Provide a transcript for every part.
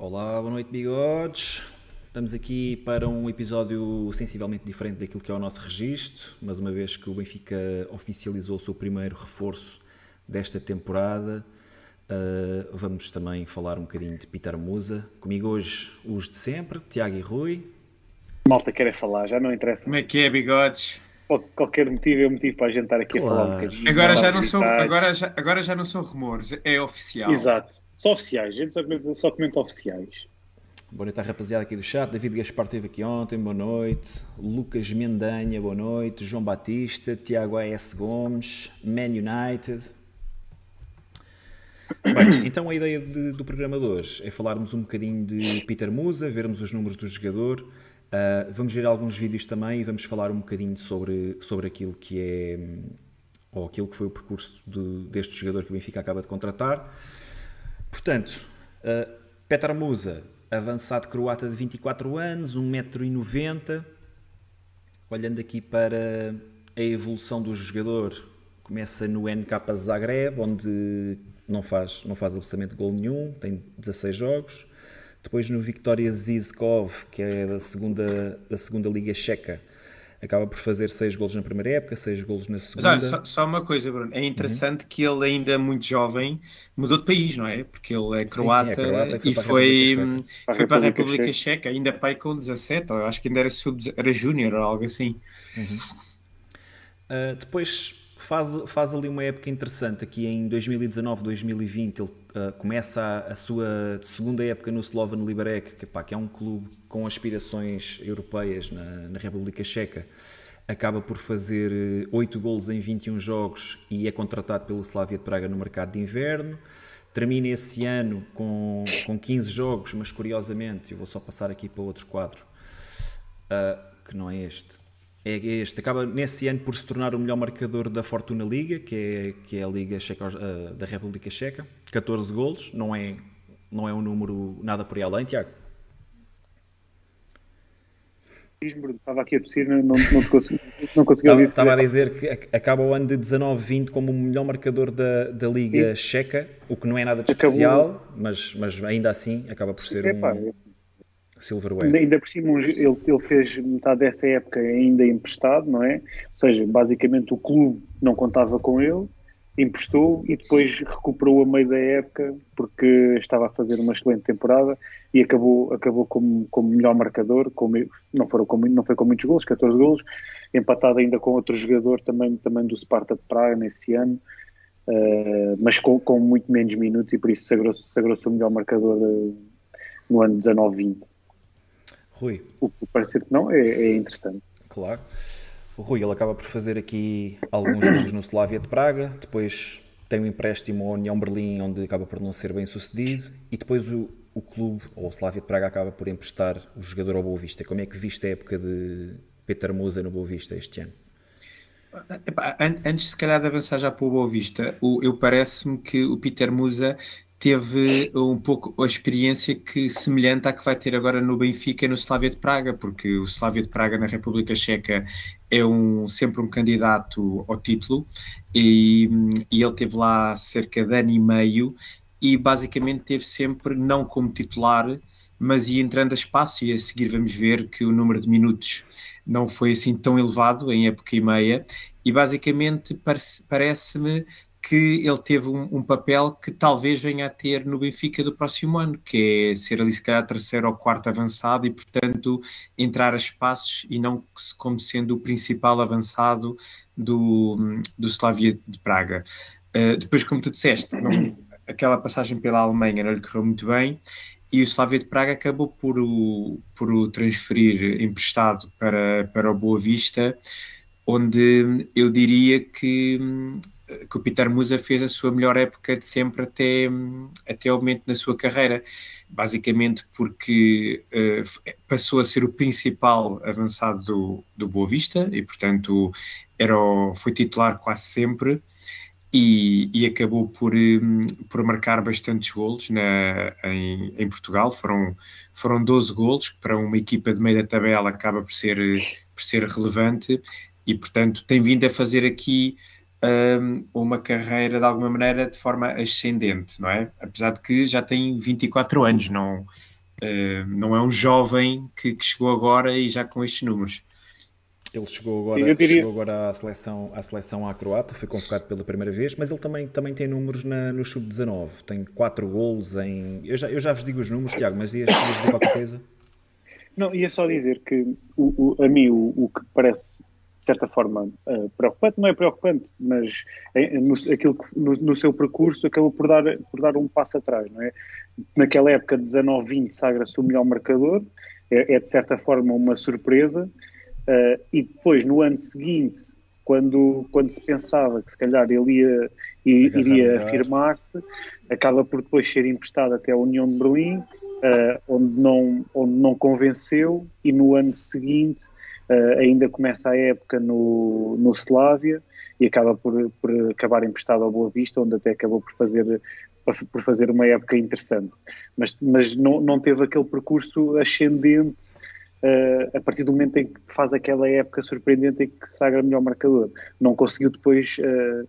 Olá, boa noite, bigodes. Estamos aqui para um episódio sensivelmente diferente daquilo que é o nosso registro, mas uma vez que o Benfica oficializou o seu primeiro reforço desta temporada, uh, vamos também falar um bocadinho de Peter Musa. Comigo hoje os de sempre, Tiago e Rui. Malta quer falar, já não interessa. Como é que é, bigodes? Qualquer motivo é um motivo para a gente estar aqui claro. a falar um bocadinho. Agora já, não são, agora, já, agora já não são rumores, é oficial. Exato, só oficiais, a gente só comenta, só comenta oficiais. Boa noite à rapaziada aqui do chat. David Gaspar esteve aqui ontem, boa noite. Lucas Mendanha, boa noite. João Batista, Tiago A.S. Gomes, Man United. Bem, então a ideia de, do programa de hoje é falarmos um bocadinho de Peter Musa, vermos os números do jogador. Uh, vamos ver alguns vídeos também e vamos falar um bocadinho sobre, sobre aquilo que é ou aquilo que foi o percurso de, deste jogador que o Benfica acaba de contratar. Portanto, uh, Petar Musa, avançado croata de 24 anos, 1,90m. Olhando aqui para a evolução do jogador, começa no NK Zagreb, onde não faz, não faz absolutamente gol nenhum, tem 16 jogos. Depois no Victoria Zizkov, que é da segunda, da segunda Liga Checa, acaba por fazer 6 golos na primeira época, 6 golos na segunda. Mas olha, só, só, uma coisa, Bruno, é interessante uhum. que ele ainda muito jovem mudou de país, não é? Porque ele é croata, sim, sim, é croata e foi, para, foi para a República, Checa. Checa, ainda pai com 17, ou acho que ainda era, sub, era júnior ou algo assim. Uhum. Uh, depois faz, faz ali uma época interessante. Aqui em 2019, 2020, ele uh, começa a, a, sua segunda época no Slovan Liberec, que, pá, que é um clube com aspirações europeias na, na República Checa. Acaba por fazer 8 golos em 21 jogos e é contratado pelo Slavia de Praga no mercado de inverno. Termina esse ano com, com 15 jogos, mas curiosamente, eu vou só passar aqui para outro quadro, uh, que não é este é este. Acaba nesse ano por se tornar o melhor marcador da Fortuna Liga, que é, que é a Liga Checa, uh, da República Checa. 14 golos, não é, não é um número nada por aí além, Tiago. Estava aqui a tossir, não, não, consegui, não consegui ouvir Estava a dizer que acaba o ano de 19-20 como o melhor marcador da, da Liga Sim. Checa, o que não é nada de Acabou. especial, mas, mas ainda assim acaba por ser um... Pá, Silverware. Ainda, por cima, ele, ele fez metade dessa época ainda emprestado, não é? Ou seja, basicamente o clube não contava com ele, emprestou e depois recuperou a meio da época porque estava a fazer uma excelente temporada e acabou, acabou como, como melhor marcador, como, não, foram com, não foi com muitos gols, 14 gols, empatado ainda com outro jogador também, também do Sparta de Praga nesse ano, uh, mas com, com muito menos minutos e por isso sagrou-se sagrou o melhor marcador uh, no ano 19-20. Rui. O que parece que não é, é interessante. Claro. O Rui ele acaba por fazer aqui alguns gols no Slavia de Praga, depois tem um empréstimo ao União Berlim, onde acaba por não ser bem sucedido, e depois o, o clube, ou o Slavia de Praga, acaba por emprestar o jogador ao Boa Vista. Como é que viste a época de Peter Musa no Boa Vista este ano? Antes, se calhar, de avançar já para o Boa Vista, eu parece-me que o Peter Musa teve um pouco a experiência que semelhante à que vai ter agora no Benfica e no Slavia de Praga, porque o Slavia de Praga na República Checa é um, sempre um candidato ao título e, e ele teve lá cerca de ano e meio e basicamente teve sempre não como titular, mas ia entrando a espaço e a seguir vamos ver que o número de minutos não foi assim tão elevado em época e meia. E basicamente parece-me que ele teve um, um, papel que talvez venha a ter no Benfica do próximo ano, que é ser ali se calhar terceiro ou quarto avançado e, portanto, entrar a espaços e não como sendo o principal avançado do, do Slavia de Praga. Uh, depois, como tu disseste, não, aquela passagem pela Alemanha não lhe correu muito bem e o Slavia de Praga acabou por o, por o transferir emprestado para, para o Boa Vista, onde eu diria que que o Peter Musa fez a sua melhor época de sempre até, até o momento da sua carreira, basicamente porque uh, passou a ser o principal avançado do, do Boa Vista e, portanto, era o, foi titular quase sempre e, e acabou por, um, por marcar bastantes golos na, em, em, Portugal. Foram, foram 12 golos, que para uma equipa de meio da tabela acaba por ser, por ser relevante e, portanto, tem vindo a fazer aqui um, uma carreira de alguma maneira de forma ascendente, não é? Apesar de que já tem 24 anos, não, uh, não é um jovem que, que, chegou agora e já com estes números. Ele chegou agora, diria... chegou agora à seleção, à seleção à croata, foi convocado pela primeira vez, mas ele também, também tem números na, no sub-19. Tem 4 golos em. Eu já, eu já vos digo os números, Tiago, mas ias, ias dizer qualquer coisa? Não, ia só dizer que o, o, a mim o, o que parece certa forma uh, preocupante, não é preocupante, mas é, no, aquilo que, no, no, seu percurso acabou por dar, por dar um passo atrás, não é? Naquela época de 19-20 sagra-se o melhor marcador, é, é, de certa forma uma surpresa, uh, e depois no ano seguinte, quando, quando se pensava que se calhar ele ia, iria afirmar-se, acaba por depois ser emprestado até a União de Berlim, uh, onde, não, onde não convenceu, e no ano seguinte Uh, ainda começa a época no, no Slavia e acaba por, por acabar emprestado ao Boa Vista, onde até acabou por fazer, por fazer uma época interessante. Mas, mas não, não teve aquele percurso ascendente uh, a partir do momento em que faz aquela época surpreendente em que sagra melhor marcador. Não conseguiu depois uh,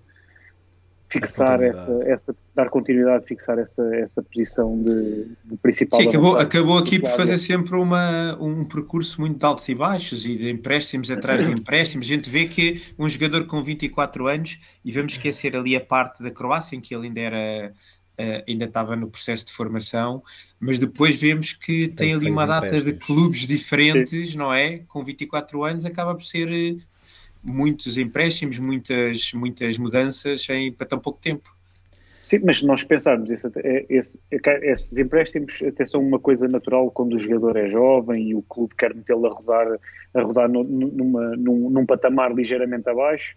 fixar essa, essa, dar continuidade, fixar essa, essa posição de, de principal. Sim, acabou, acabou aqui por fazer sempre uma, um percurso muito de altos e baixos e de empréstimos atrás de empréstimos. A gente vê que um jogador com 24 anos, e vamos esquecer ali a parte da Croácia, em que ele ainda era. Uh, ainda estava no processo de formação, mas depois vemos que tem, tem ali uma data de clubes diferentes, Sim. não é? Com 24 anos acaba por ser muitos empréstimos, muitas, muitas mudanças em, para tão pouco tempo. Sim, mas nós pensarmos, esse, é, esse, é esses empréstimos até são uma coisa natural quando o jogador é jovem e o clube quer metê-lo a rodar, a rodar numa, num, num, patamar ligeiramente abaixo.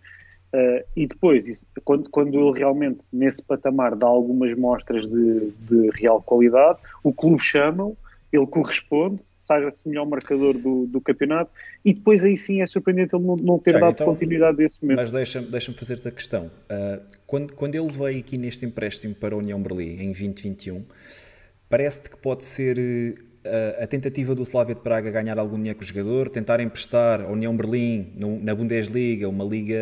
Uh, e depois, isso, quando, quando ele realmente nesse patamar dá algumas mostras de, de real qualidade, o clube chama-o, ele corresponde, sagra-se melhor marcador do, do campeonato e depois aí sim é surpreendente ele não, não ter Tiago, dado então, continuidade desse momento. Mas deixa-me deixa fazer-te a questão. Uh, quando, quando ele veio aqui neste empréstimo para a União Berlim em 2021, parece-te que pode ser uh, a tentativa do Slavia de Praga ganhar algum dinheiro com o jogador, tentar emprestar a União Berlim no, na Bundesliga, uma liga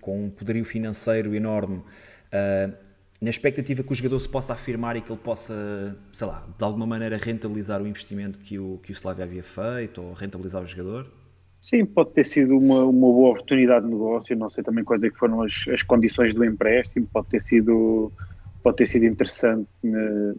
com um poderio financeiro enorme, uh, na expectativa que o jogador se possa afirmar e que ele possa, sei lá, de alguma maneira rentabilizar o investimento que o, que o Slavia havia feito ou rentabilizar o jogador? Sim, pode ter sido uma, uma boa oportunidade de negócio, não sei também quais é que foram as, as condições do empréstimo, pode ter sido, pode ter sido interessante né,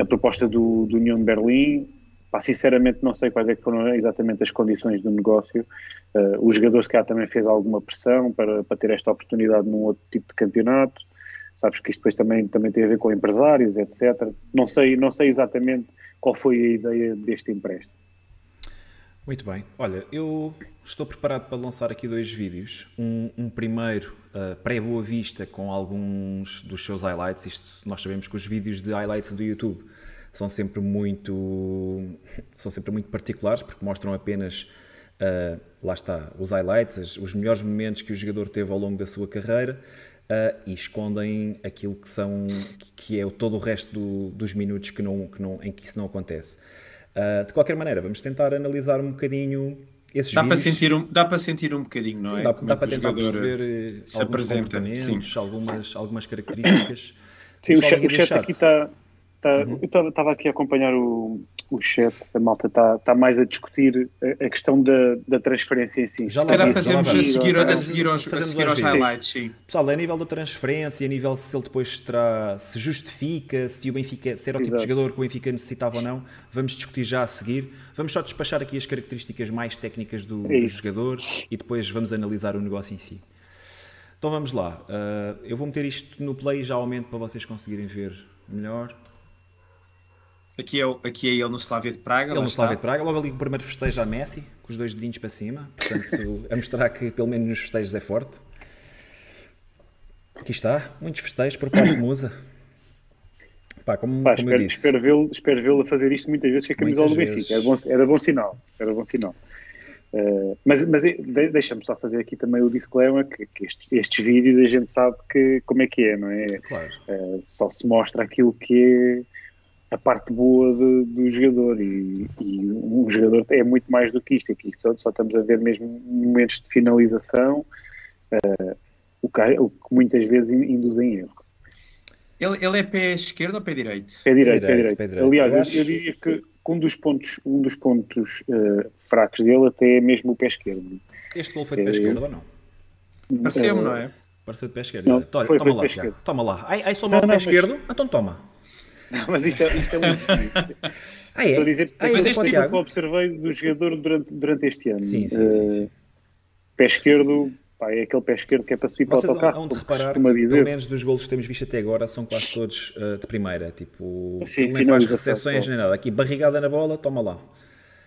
a proposta do, do União de Berlim, Pá, sinceramente não sei quais é foram exatamente as condições do negócio. Uh, o jogador se calhar também fez alguma pressão para, para ter esta oportunidade num outro tipo de campeonato. Sabes que isto depois também, também tem a ver com empresários, etc. Não sei, não sei exatamente qual foi a ideia deste empréstimo. Muito bem. Olha, eu estou preparado para lançar aqui dois vídeos. Um, um primeiro uh, pré-boa vista com alguns dos seus highlights. Isto nós sabemos que os vídeos de highlights do YouTube são sempre muito são sempre muito particulares porque mostram apenas uh, lá está os highlights, os melhores momentos que o jogador teve ao longo da sua carreira uh, e escondem aquilo que são que é todo o resto do, dos minutos que não, que não, em que isso não acontece. Uh, de qualquer maneira, vamos tentar analisar um bocadinho esses dá vídeos. Para sentir um, dá para sentir um bocadinho, não sim, é? Dá, dá para tentar perceber eh, se alguns comportamentos, algumas, algumas características. Sim, o o chat aqui está Tá, uhum. Eu estava aqui a acompanhar o, o chat, a malta está tá mais a discutir a, a questão da, da transferência em si. Já Se calhar fazemos a seguir, a seguir aos, a seguir aos highlights, sim. Pessoal, a nível da transferência, a nível se ele depois terá, se justifica, se o Benfica, se era o tipo de jogador que o Benfica necessitava ou não, vamos discutir já a seguir. Vamos só despachar aqui as características mais técnicas do, é do jogador e depois vamos analisar o negócio em si. Então vamos lá. Uh, eu vou meter isto no play e já aumento para vocês conseguirem ver melhor. Aqui é, aqui é ele no Slavia de Praga. Ele no Slavia de Praga, logo ali o primeiro festejo a Messi, com os dois dedinhos para cima. Portanto, a mostrar que pelo menos nos festejos é forte. Aqui está, muitos festejos por parte de Musa. Pá, como, Pá, como espero, eu disse. Espero vê-lo espero vê a fazer isto muitas vezes com a camisola do Benfica. Era bom, era bom sinal. Era bom sinal. Uh, mas mas deixa-me só fazer aqui também o disclaimer que, que estes, estes, vídeos a gente sabe que, como é que é, não é? Claro. Uh, só se mostra aquilo que é a parte boa de, do jogador e, e, um jogador é muito mais do que isto aqui só, só estamos a ver mesmo momentos de finalização uh, o que, o que muitas vezes induz em erro. Ele, ele é pé esquerdo ou pé direito? Pé direito, pé direito. Pé direito. Aliás, eu, acho... eu, diria que um dos pontos, um dos pontos uh, fracos dele até é mesmo o pé esquerdo. Este gol foi de pé é, esquerdo ou não? Pareceu-me, não é? Pareceu de pé esquerdo. Não, Toma, foi, toma foi lá, Tiago. Toma lá. Ai, ai só mal o pé mas... esquerdo? Então toma. Não, mas isto é, isto é muito ah, é? Estou a dizer, ah, mas isto é que eu observei do jogador durante, durante este ano. Sim, sim, sim, sim. Uh, pé esquerdo, pá, é aquele pé esquerdo que é para subir Vocês para o autocarro. Vocês de reparar que, dizer. pelo menos dos golos que temos visto até agora, são quase todos uh, de primeira. Tipo, sim, nem faz recepções nem nada. Aqui, barrigada na bola, toma lá.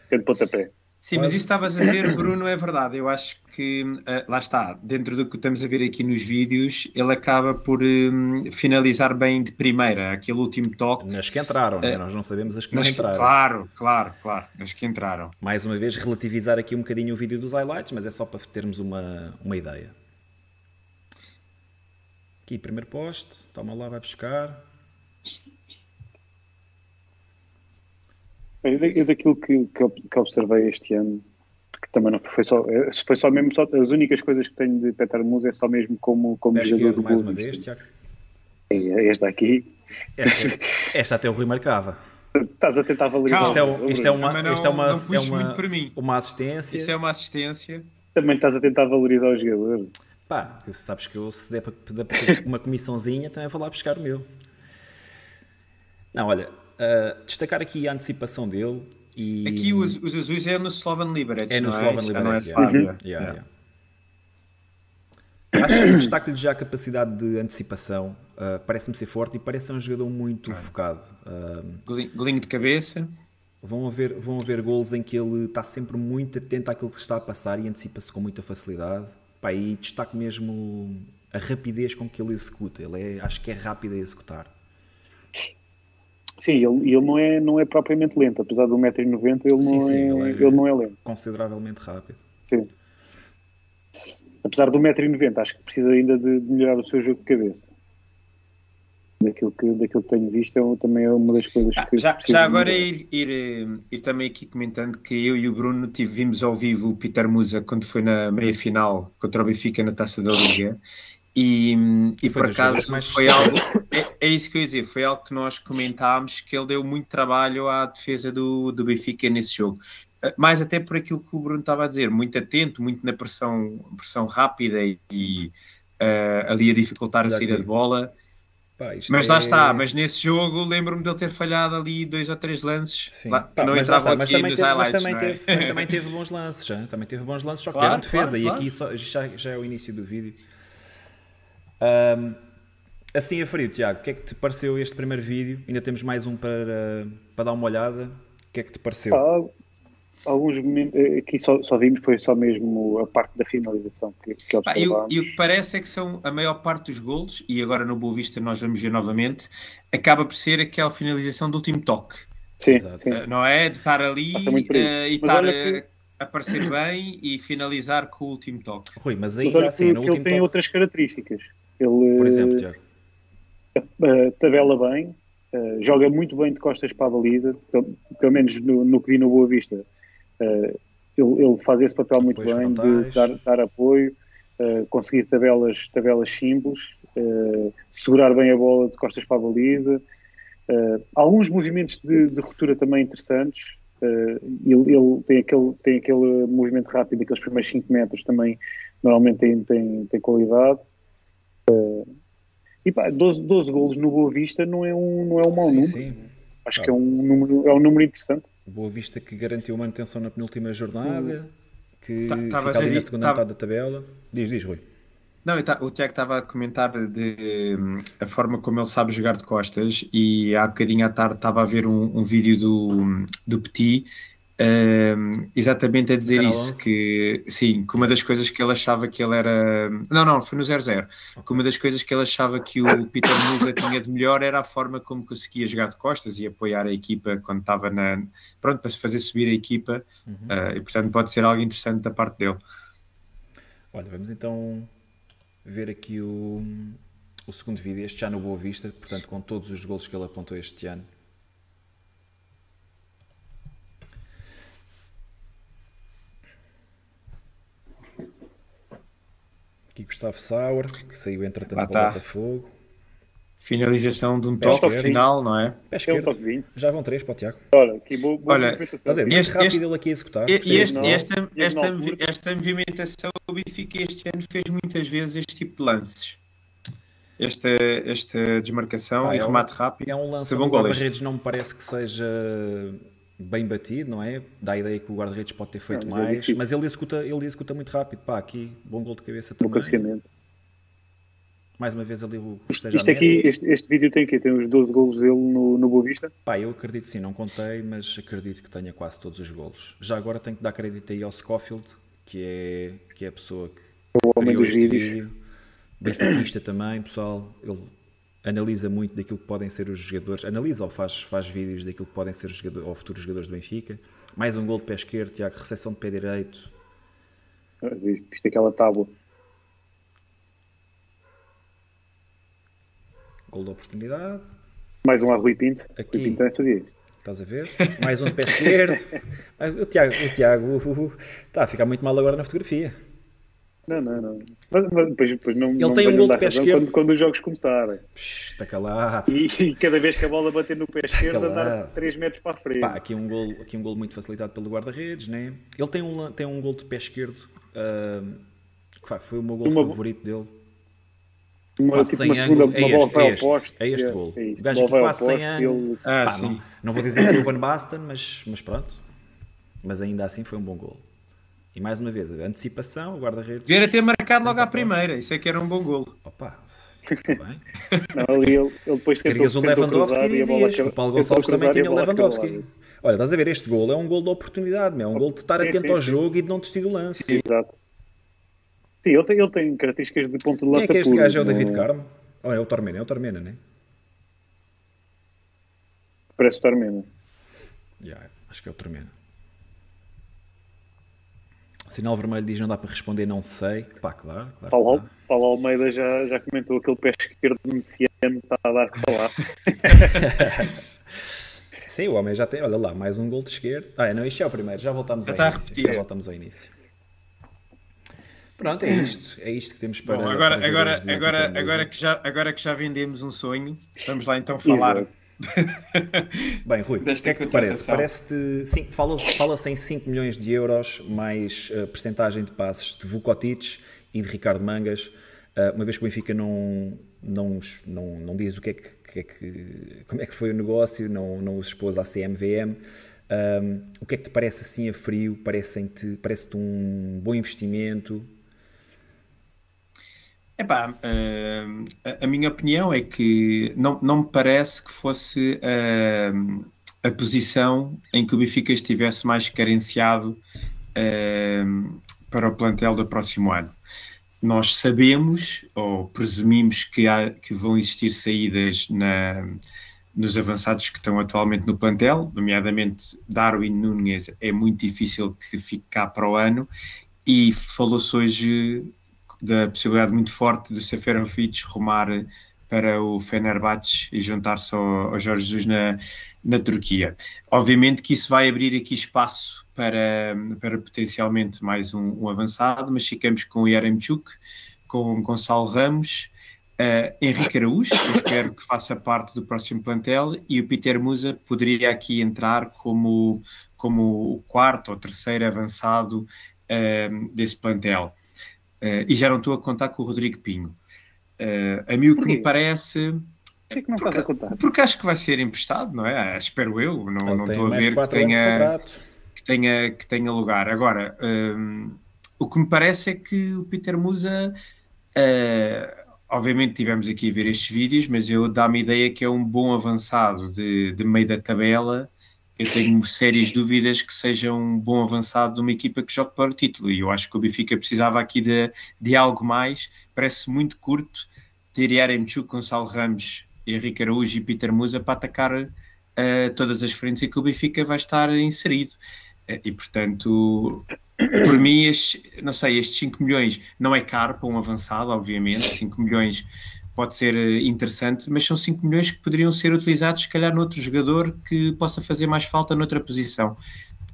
Aquele pontapé. Sim, mas isso estavas a dizer, Bruno, é verdade. Eu acho que, uh, lá está, dentro do que estamos a ver aqui nos vídeos, ele acaba por um, finalizar bem de primeira, aquele último toque. Nas que entraram, uh, né? nós não sabemos as que não entraram. Claro, claro, claro, as que entraram. Mais uma vez, relativizar aqui um bocadinho o vídeo dos highlights, mas é só para termos uma, uma ideia. Aqui, primeiro poste, toma lá, vai buscar. Eu daquilo que, que, observei este ano, que também não foi só, eh, foi só mesmo, só, as únicas coisas que tenho de Peter Musa é só mesmo como, como jogador do mais uma vez, Tiago. É, esta aqui. Esta, esta até o Rui marcava. Estás a tentar valorizar. Isto é, isto é uma, não, isto é uma, é uma, uma assistência. Isto é uma assistência. Também estás a tentar valorizar o jogador. Pá, sabes que eu se der para, uma comissãozinha também vou lá buscar o meu. Não, olha, uh, destacar aqui a antecipação dele e... Aqui os, os azuis é no Slovan Liberec, É no é? Slovan Liberec, é, yeah. Yeah, yeah. Acho destaque-lhe já a capacidade de antecipação. Uh, Parece-me ser forte e parece ser um jogador muito ah. focado. Uh, Golinho de cabeça. Vão haver, vão haver gols em que ele está sempre muito atento àquilo que está a passar e antecipa-se com muita facilidade. Pá, e destaque mesmo a rapidez com que ele executa. Ele é, acho que é rápido a executar. Sim, ele, ele não, é, não é propriamente lento, apesar de 1,90m, ele, sim, não sim, é, ele, é ele não é lento. Consideravelmente rápido. Sim. Apesar de 1,90m, acho que precisa ainda de, de, melhorar o seu jogo de cabeça. Daquilo que, daquilo que tenho visto, é, também é uma das coisas ah, que. Já, já agora ir, ir, ir, também aqui comentando que eu e o Bruno tivemos ao vivo o Peter Musa quando foi na meia final contra o Benfica na taça da Liga e, e por acaso foi algo, é, é, isso que eu ia dizer, foi algo que nós comentámos que ele deu muito trabalho à defesa do, do Benfica nesse jogo. Eh, mais até por aquilo que o Bruno estava a dizer, muito atento, muito na pressão, pressão rápida e, e uh, ali a dificultar a saída de bola. Pá, mas lá é... está, mas nesse jogo lembro-me de ele ter falhado ali dois ou três lances lá, que Pá, não entravam aqui nos teve, highlights. Mas também, é? teve, mas também teve bons lances, já. também teve bons lances, só que claro, eram defesa claro, e claro. aqui só, já, já é o início do vídeo. Um, assim a frio, Tiago, o que é que te pareceu este primeiro vídeo? Ainda temos mais um para, para dar uma olhada. O que é que te pareceu? Ah, alguns momentos, eh, aqui só, só, vimos foi só mesmo a parte da finalização que, que ah, e, o, e, o que parece é que são a maior parte dos golos, e agora no Boa Vista nós vamos ver novamente, acaba por ser aquela finalização do último toque. Sim, sim. Uh, não é? De estar ali uh, e estar a aparecer bem e finalizar com o último toque. Rui, mas ainda assim, no último ele tem toque... outras características. Ele, Por exemplo, Tiago? Uh, tabela bem, uh, joga muito bem de costas para a baliza, pelo, pelo menos no, no, que vi no Boa Vista. Uh, ele, ele, faz esse papel muito bem de dar, dar apoio, conseguir tabelas, tabelas simples, segurar bem a bola de costas para a baliza. alguns movimentos de, de ruptura também interessantes. ele, ele tem, aquele, tem aquele movimento rápido, aqueles primeiros 5 metros também normalmente tem, tem, tem qualidade. Uh, e pá, 12, 12 golos no Boa Vista não é um, não é um mau sim, número. Sim. Acho que é um, número, é um número interessante. Boa Vista que garantiu manutenção na penúltima jornada, que tá, fica ali na segunda metade da tabela. Diz, diz, Rui. Não, tá, o Tiago estava a comentar de, hum, a forma como ele sabe jogar de costas e há bocadinho à tarde estava a ver um, um vídeo do, do Petit Uh, exatamente a dizer isso, que sim, que uma das coisas que ele achava que ele era. Não, não, foi no 0-0. Que uma das coisas que ele achava que o Peter Musa tinha de melhor era a forma como conseguia jogar de costas e apoiar a equipa quando estava na. Pronto, para se fazer subir a equipa. Uhum. Uh, e portanto pode ser algo interessante da parte dele. Olha, vamos então ver aqui o, o segundo vídeo, este já no Boa Vista, portanto, com todos os golos que ele apontou este ano. Gustavo Sauer, que saiu entretanto Ah, tá. Botafogo. Finalização de um Pé toque final, não é? Pé É um esquerdo. Já vão três para o Tiago. Olha, aqui boa, boa Olha, a Este- rápido este- ele aqui a executar. E, este- não, esta, esta, esta movimentação, o Benfica este ano fez muitas vezes este tipo de lances. Esta, esta desmarcação Ah, e é um- remate rápido. É um lance bom o guarda-redes não me parece que seja bem batido, não é? Dá a ideia que o guarda-redes pode ter feito Não, é mais, difícil. mas ele executa, ele executa muito rápido. Pá, aqui, bom gol de cabeça também. cabeceamento. Mais uma vez ali o Isto, festeja isto aqui, este, este vídeo tem aqui, tem os 12 golos dele no, no Boa Vista. Pá, eu acredito que sim, não contei, mas acredito que tenha quase todos os golos. Já agora tenho que dar crédito aí ao Scofield, que é, que é a pessoa que O homem criou dos este vídeos. vídeo. Benfiquista também, pessoal. Ele analisa muito daquilo que podem ser os jogadores, analisa ou faz, faz vídeos daquilo que podem ser os jogadores, ou futuros jogadores do Benfica. Mais um gol de pé esquerdo, Tiago, recepção de pé direito. Ah, é aquela tábua. Gol de oportunidade. Mais um a Rui Pinto. Aqui. Rui Pinto também fazia isto. Estás a ver? Mais um de pé esquerdo. O Tiago, o Tiago uh, uh, uh, está a ficar muito mal agora na fotografia. Não, não, não. Mas, mas depois, depois não, Ele não tem um gol de pé esquerdo. Quando, quando os jogos começarem. Psh, Está calado. E, e cada vez que a bola bater no pé esquerdo, Calado. andar 3 metros para a frente. Pá, aqui um gol, aqui um gol muito facilitado pelo guarda-redes, né? Ele tem um, tem um gol de pé esquerdo, pá, foi o meu gol Uma- favorito dele. uma, Quase tipo, sem segunda ângulo. É bola este, é este, é este É, gol. é. O gajo aqui quase sem ângulo. ele- Ah, Pá, não, não vou dizer que foi o Van Basten, mas, mas pronto. Mas ainda assim foi um bom gol. E mais uma vez, a antecipação, o guarda-redes. Devia ter marcado logo à primeira, isso é que era um bom golo. Opa, bem. Não, ali ele, ele depois Se tentou, querias o tentou Lewandowski, e dizias. O Paulo Gonçalves também tinha o Lewandowski. Olha, estás a ver, este gol é um gol de oportunidade, meu. é um gol de estar Sim, atento sim, ao sim. jogo e de não desistir do lance. Sim, exato. Sim, ele tem, ele tem características de ponto de Quem lança é que é este puro, gajo? É o não- David Carmo? Oh, é o Tormena, é o Tormena, né? Parece estar mesmo. Yeah, acho que é o Tormena. Sinal vermelho diz não dá para responder, não sei. Pá, claro, claro. Paulo. Paulo Almeida já, já comentou aquele pé esquerdo messiano está a dar que falar. Sim, o homem já tem. Olha lá, mais um gol de esquerda. Ah, não, isto é o primeiro. Já voltamos Já ao a início. Já voltamos ao início. Pronto, é isto. É isto que temos para. Bom, agora, para agora, agora, agora, que já, agora que já vendemos um sonho, vamos lá então falar. Exato. Bem, Rui, o que é que te parece? contratação. Parece-te. sim, fala- Fala-se em 5 milhões de euros, mais uh, percentagem de passes de Vukotic e de Ricardo Mangas, uh, uma vez que o Benfica não, não, não, não diz o que é que, que é que- como é que foi o negócio, não, não os expôs à CMVM. Um, o que é que te parece assim a frio? Parece-te parece um bom investimento? Epá, eh, a, minha opinião é que não, não me parece que fosse eh, a posição em que o Benfica estivesse mais carenciado eh, para o plantel do próximo ano. Nós sabemos, ou presumimos, que, há, que vão existir saídas na, nos avançados que estão atualmente no plantel, nomeadamente Darwin Nunes, é muito difícil que fique cá para o ano, e falou-se hoje da possibilidade muito forte do Seferovic rumar para o Fenerbahçe e juntar-se ao, ao Jorge Jesus na, na Turquia. Obviamente que isso vai abrir aqui espaço para, para potencialmente mais um, um avançado, mas ficamos com o Yaremchuk, com Gonçalo Ramos, uh, Henrique Araújo, que espero que faça parte do próximo plantel, e o Peter Musa poderia aqui entrar como, como o quarto ou terceiro avançado uh, desse plantel. Uh, e já não estou a contar com o Rodrigo Pinho. Uh, a mim o que me parece. que, que não porque, estás a contar? Porque acho que vai ser emprestado, não é? Espero eu. Não, não estou a ver que tenha, que, tenha, que tenha lugar. Agora, um, o que me parece é que o Peter Musa. Uh, obviamente tivemos aqui a ver estes vídeos, mas eu dá-me a ideia que é um bom avançado de, de meio da tabela. Eu tenho sérias dúvidas que seja um bom avançado de uma equipa que jogue para o título. E eu acho que o Benfica precisava aqui de, de algo mais. Parece muito curto ter Yaremchuk, Gonçalo Ramos, Henrique Araújo e Peter Musa para atacar uh, todas as frentes em que o Benfica vai estar inserido. Uh, e, portanto, por mim, não sei, estes 5 milhões não é caro para um avançado, obviamente. 5 milhões pode ser interessante, mas são 5 milhões que poderiam ser utilizados, se calhar, noutro jogador que possa fazer mais falta noutra posição.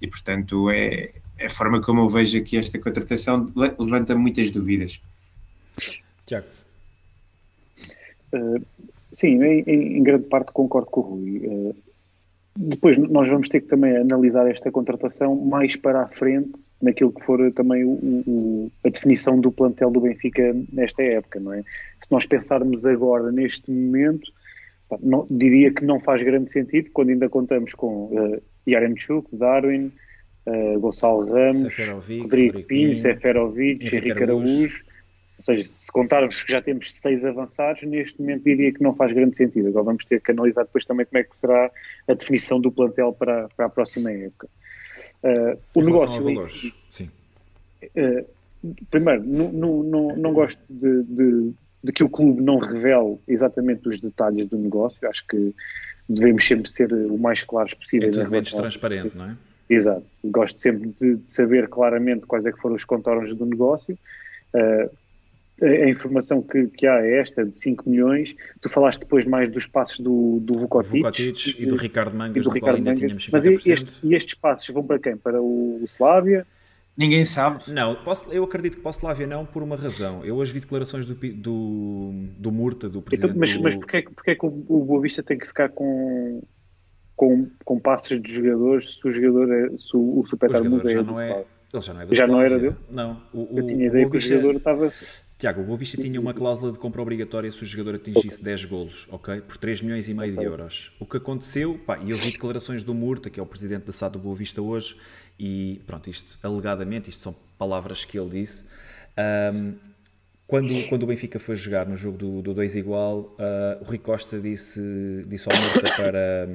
E, portanto, é, é a forma como eu vejo aqui esta contratação levanta muitas dúvidas. Tiago. Uh, sim, em, em, grande parte concordo com o Rui. Uh, depois nós vamos ter que também analisar esta contratação mais para a frente, naquilo que for também o, o, a definição do plantel do Benfica nesta época, não é? Se nós pensarmos agora, neste momento, não, diria que não faz grande sentido, quando ainda contamos com uh, Yaremchuk, Darwin, uh, Gonçalo Ramos, Seferovic, Rodrigo Pinho, Seferovic, Henrique Araújo. Ou seja, se contarmos que já temos seis avançados, neste momento diria que não faz grande sentido. Agora vamos ter que analisar depois também como é que será a definição do plantel para, para a próxima época. Uh, o negócio si, Sim. Uh, primeiro, não, não, não, não gosto de, de, de, que o clube não revele exatamente os detalhes do negócio. Acho que devemos sempre ser o mais claros possível. É tudo menos transparente, não é? Exato. Gosto sempre de, de, saber claramente quais é que foram os contornos do negócio. Uh, a informação que, que, há é esta, de 5 milhões. Tu falaste depois mais dos passos do, do Vukotic, Vukotic e do Ricardo Mangas, do, do Ricardo Mangas. Mas este, e estes passos vão para quem? Para o, o Slavia? Ninguém sabe. Não, posso, eu acredito que para o Slavia não, por uma razão. Eu hoje vi declarações do, do, do Murta, do presidente então, mas, do... Mas porquê, é porquê que o, o Boa Vista tem que ficar com, com, com passos de jogadores se o jogador é, se o, o Super é é, Ele já não é do Já não era dele? Não. O, eu tinha ideia que o jogador estava... Tiago, o Boavista tinha uma cláusula de compra obrigatória se o jogador atingisse 10 golos, ok? Por 3 milhões e meio de euros. O que aconteceu, pá, e eu vi declarações do Murta, que é o presidente da SAD do Boavista hoje, e pronto, isto alegadamente, isto são palavras que ele disse. Um, quando, quando o Benfica foi jogar no jogo do, do 2 igual, uh, o Rui Costa disse, disse ao Murta para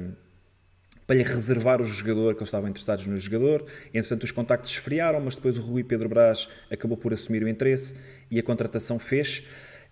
para lhe reservar o jogador, que eles estavam interessados no jogador. Entretanto, os contactos esfriaram, mas depois o Rui Pedro Brás acabou por assumir o interesse e a contratação fez.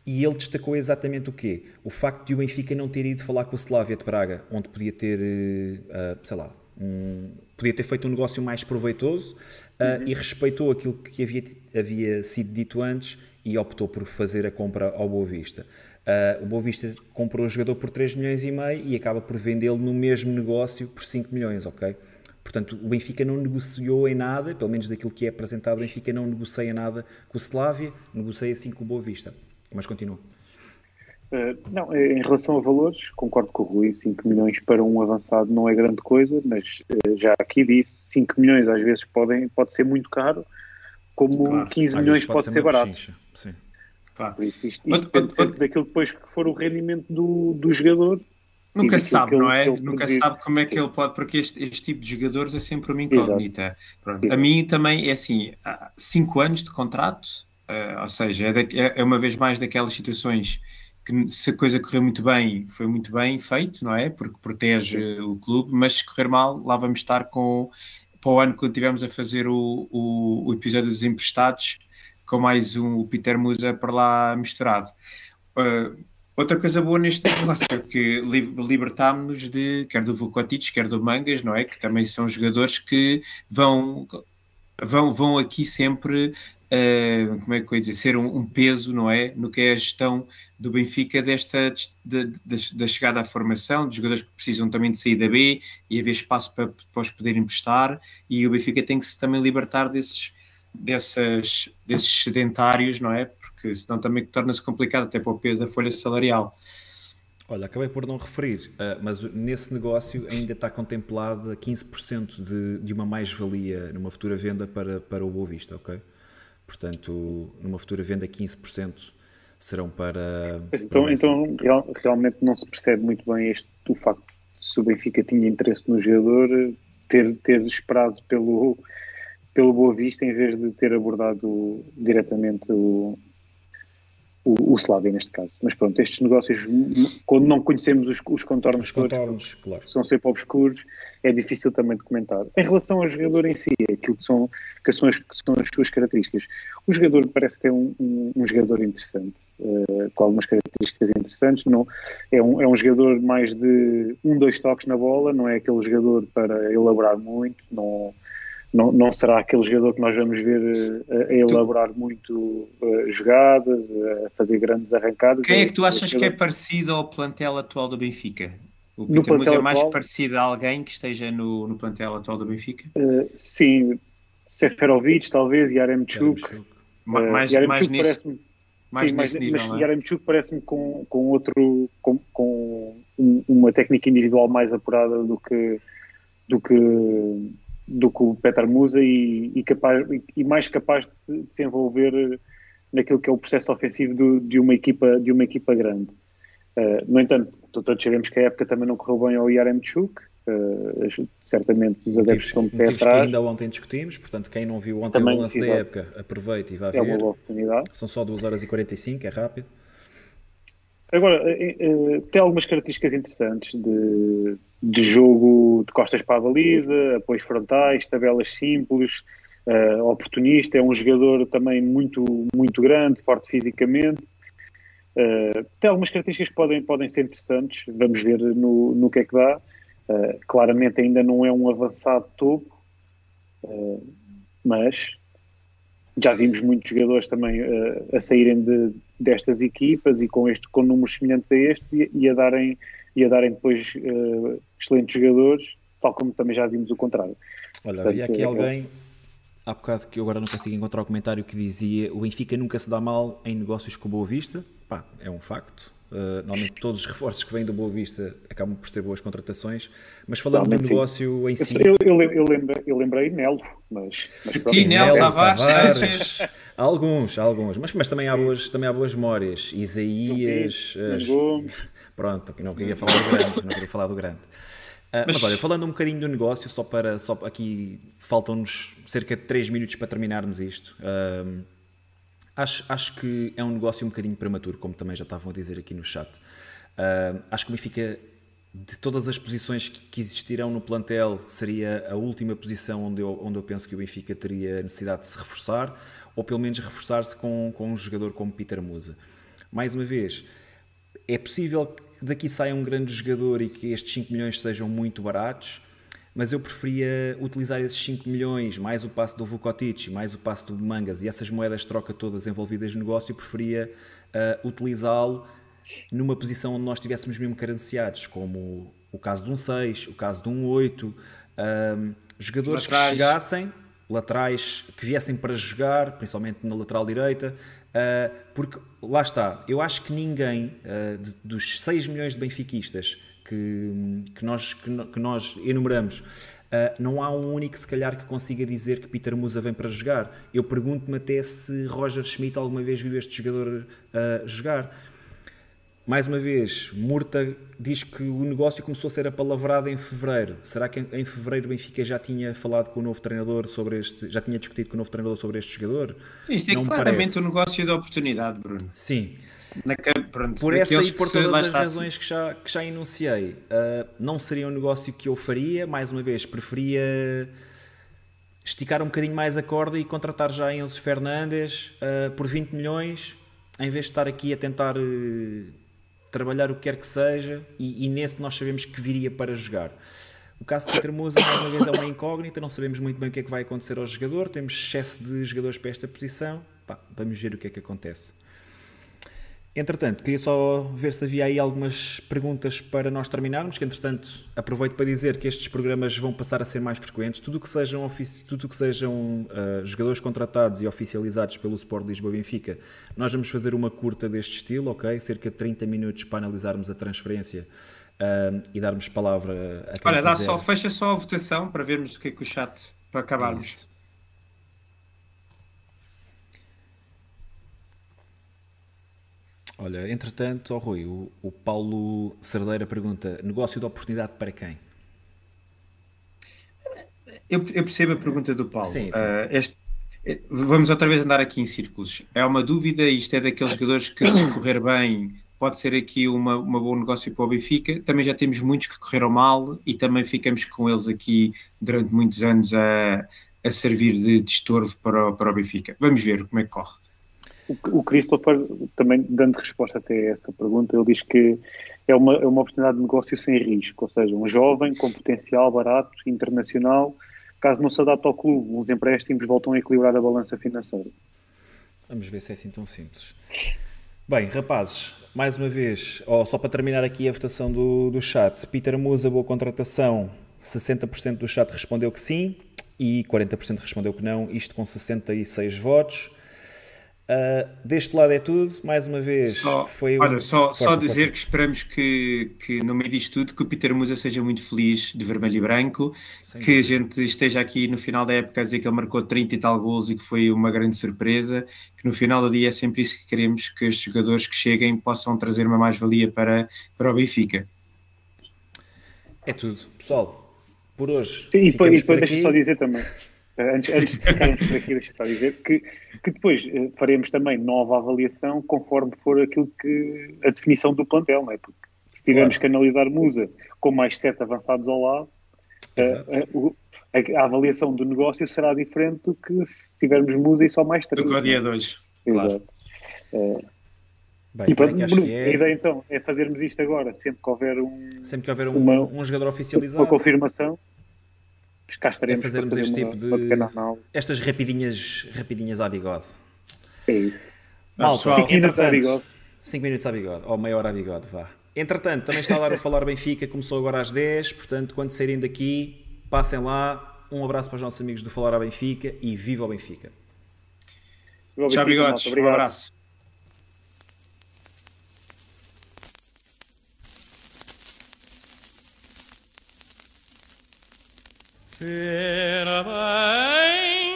E ele destacou exatamente o quê? O facto de o Benfica não ter ido falar com o Slavia de Praga, onde podia ter, uh, sei lá, um, podia ter feito um negócio mais proveitoso uh, uhum. e respeitou aquilo que havia, havia sido dito antes e optou por fazer a compra ao Boa Vista. Uh, o Boa Vista comprou o jogador por 3 milhões e meio e acaba por vendê-lo no mesmo negócio por 5 milhões, ok? Portanto, o Benfica não negociou em nada, pelo menos daquilo que é apresentado, o Benfica não negocia nada com o Slavia, negocia assim com o Boa Vista. Mas continua. Uh, não, em relação a valores, concordo com o Rui, 5 milhões para um avançado não é grande coisa, mas uh, já aqui disse, 5 milhões às vezes podem, pode ser muito caro, como claro, 15 milhões pode, pode, ser, ser barato. Sim. Claro. Por isso, isto, isto depende sempre daquilo depois que for o rendimento do, do jogador. Nunca se sabe, não é? Nunca se sabe como é que Sim. ele pode, porque este, este, tipo de jogadores é sempre uma incógnita. A mim também é assim, há cinco anos de contrato, uh, ou seja, é, de, é, é, uma vez mais daquelas situações que se a coisa correr muito bem, foi muito bem feito, não é? Porque protege Sim. o clube, mas se correr mal, lá vamos estar com para o ano quando estivermos a fazer o, o, o episódio dos emprestados, com mais um Peter Musa para lá misturado. Uh, outra coisa boa neste negócio é que libertámos-nos de quer do Vukotic, quer do Mangas, não é? Que também são jogadores que vão vão, vão aqui sempre uh, como é que eu ia dizer, ser um, um, peso, não é? No que é a gestão do Benfica desta de, da chegada à formação, dos jogadores que precisam também de sair da B e haver espaço para, para os poderem e o Benfica tem que se também libertar desses dessas, desses sedentários, não é? Porque senão também torna-se complicado até para o peso da folha salarial. Olha, acabei por não referir, uh, mas nesse negócio ainda está contemplada 15% de, de uma mais-valia numa futura venda para, para o Boa Vista, ok? Portanto, numa futura venda, 15% serão para. Então, para então real, realmente não se percebe muito bem este, o facto de se o Benfica tinha interesse no jogador, ter, ter esperado pelo, pelo Boa Vista em vez de ter abordado diretamente o, o, o Slavia neste caso. Mas pronto, estes negócios, quando não conhecemos os, os contornos, os contornos todos, claro. são sempre obscuros, é difícil também de comentar. Em relação ao jogador em si, aquilo que são, que são, as, que são as suas características, o jogador parece ter um, um, um jogador interessante, uh, com algumas características interessantes. Não, é, um, é um jogador mais de um, dois toques na bola, não é aquele jogador para elaborar muito, não não, não será aquele jogador que nós vamos ver a, a elaborar tu... muito uh, jogadas, a fazer grandes arrancadas. Quem é que tu achas que é parecido ao plantel atual do Benfica? O Peter Musa é mais atual... parecido a alguém que esteja no, no plantel atual do Benfica? Uh, sim, Seferovic, talvez, Yaremchuk. Uh, mais, mais nesse... Mais Sim, mas, nível, mas é? Yaremchuk parece-me com, com outro com, com uma técnica individual mais apurada do que do que do que o Petar Musa e, e, capaz, e mais capaz de se, de se, envolver naquilo que é o processo ofensivo do, de uma equipa de uma equipa grande. Uh, no entanto, todos sabemos que a época também não correu bem ao Yaremchuk, Uh, certamente os adeptos estão de pé atrás. que ainda ontem discutimos, portanto, quem não viu ontem Também, o lance da época, aproveite e vá é ver. Uma boa oportunidade. São só 2 horas e 45, é rápido. Agora, uh, tem algumas características interessantes de, de jogo de costas para a baliza, apoios frontais, tabelas simples, uh, oportunista, é um jogador também muito, muito grande, forte fisicamente. Uh, tem algumas características que podem, podem ser interessantes, vamos ver no, no que é que dá. Uh, claramente ainda não é um avançado topo, uh, mas já vimos muitos jogadores também a saírem de, destas equipas e com, este, com números semelhantes a estes e, e a, darem, e a darem depois excelentes jogadores, tal como também já vimos o contrário. Olha, Portanto, havia aqui é, alguém, há bocado que eu agora não consigo encontrar o comentário que dizia o Benfica nunca se dá mal em negócios com Boa Vista. Pá, é um facto. Uh, normalmente todos os reforços que vêm do Boa Vista acabam por ter boas contratações, mas falando do negócio em si. Eu, eu, eu, lembrei, eu lembrei Nelo, mas. mas Sim, Nelo, Tavares, Alguns, alguns, mas, mas também, há boas, também há boas memórias. Isaías. Uh, pronto, não queria falar do grande, não queria falar do grande. Uh, mas, mas, olha, falando um bocadinho do negócio, só para. Só aqui faltam-nos cerca de 3 minutos para terminarmos isto. Uh, Acho, acho que é um negócio um bocadinho prematuro, como também já estavam a dizer aqui no chat. Uh, acho que o Benfica, de todas as posições que, que, existirão no plantel, seria a última posição onde eu, onde eu penso que o Benfica teria necessidade de se reforçar, ou pelo menos reforçar-se com, com um jogador como Peter Musa. Mais uma vez, é possível que daqui saia um grande jogador e que estes 5 milhões sejam muito baratos, mas eu preferia utilizar esses 5 milhões, mais o passo do Vukotic, mais o passo do Mangas e essas moedas troca todas envolvidas no negócio, eu preferia uh, utilizá-lo numa posição onde nós estivéssemos mesmo carenciados, como o caso de um 6, o caso de um 8, uh, ah, jogadores laterais. que chegassem, laterais que viessem para jogar, principalmente na lateral direita, uh, porque lá está, eu acho que ninguém de, dos 6 milhões de benfiquistas que, que, nós, que, que nós enumeramos, uh, não há um único, se calhar, que consiga dizer que Peter Musa vem para jogar. Eu pergunto-me até se Roger Schmidt alguma vez viu este jogador uh, jogar. Mais uma vez, Murta diz que o negócio começou a ser apalavrado em fevereiro. Será que em fevereiro o Benfica já tinha falado com o novo treinador sobre este, já tinha discutido com o novo treinador sobre este jogador? Isto é Não claramente um negócio de oportunidade, Bruno. Sim. Na, pronto, por essa e por todas as razões que já, que já enunciei, uh, não seria um negócio que eu faria. Mais uma vez, preferia esticar um bocadinho mais a corda e contratar já Enzo Fernandes uh, por 20 milhões, em vez de estar aqui a tentar uh, trabalhar o que quer que seja, e, e, nesse nós sabemos que viria para jogar. O caso de Peter Musa, mais uma vez, é uma incógnita, não sabemos muito bem o que é que vai acontecer ao jogador, temos excesso de jogadores para esta posição, Pá, vamos ver o que é que acontece. Entretanto, queria só ver se havia aí algumas perguntas para nós terminarmos, que entretanto aproveito para dizer que estes programas vão passar a ser mais frequentes. Tudo que sejam, tudo que sejam uh, jogadores contratados e oficializados pelo Sport Lisboa Benfica, nós vamos fazer uma curta deste estilo, ok? Cerca de 30 minutos para analisarmos a transferência uh, e darmos palavra a quem Olha, dá só, fecha só a votação para vermos o que é que o chat, para acabarmos. Isso. Olha, entretanto, oh Rui, o, o Paulo Cerdeira pergunta: negócio de oportunidade para quem? Eu, eu percebo a pergunta do Paulo. Sim, sim. Uh, este, vamos outra vez andar aqui em círculos. É uma dúvida, isto é daqueles jogadores que, se correr bem, pode ser aqui uma, uma bom negócio para o Benfica. Também já temos muitos que correram mal e também ficamos com eles aqui durante muitos anos a, a servir de, de estorvo para o, para o Benfica. Vamos ver como é que corre. O, Christopher, também dando resposta até a essa pergunta, ele diz que é uma, é uma oportunidade de negócio sem risco, ou seja, um jovem com potencial barato, internacional, caso não se adapte ao clube, os empréstimos voltam a equilibrar a balança financeira. Vamos ver se é assim tão simples. Bem, rapazes, mais uma vez, oh, só para terminar aqui a votação do, do chat, Peter Musa, boa contratação, 60% do chat respondeu que sim e 40% respondeu que não, isto com 66 votos. Uh, deste lado é tudo, mais uma vez. Só, foi olha, só, força, só dizer força. que esperamos que, que, no meio disto tudo, que o Peter Musa seja muito feliz de vermelho e branco, Sem que dúvida. a gente esteja aqui no final da época a dizer que ele marcou 30 e tal gols e que foi uma grande surpresa, que no final do dia é sempre isso que queremos, que os jogadores que cheguem possam trazer uma mais-valia para, para o Benfica. É tudo. Pessoal, por hoje. Sim, e depois, depois deixa só dizer também. Antes, antes de ficarmos por aqui, deixa só dizer que, que depois eh, faremos também nova avaliação conforme for aquilo que a definição do plantel, não é? Porque se tivermos claro. que analisar Musa com mais sete avançados ao lado, a, a, a, avaliação do negócio será diferente do que se tivermos Musa e só mais três. Do que o dia 2. Claro. Exato. Bem, e pronto, é... a ideia então é fazermos isto agora, sempre que houver um, sempre que houver um, uma, um jogador oficializado, uma confirmação, cá estaremos é fazermos este tipo de estas rapidinhas, rapidinhas à bigode. É isso. Malta, 5 minutos à bigode. 5 minutos à bigode, ou meia hora à bigode, vá. Entretanto, também está a dar o Falar Benfica, começou agora às 10, portanto, quando saírem daqui, passem lá. Um abraço para os nossos amigos do Falar a Benfica e viva o Benfica. Tchau, bigodes. Um abraço. Fear I?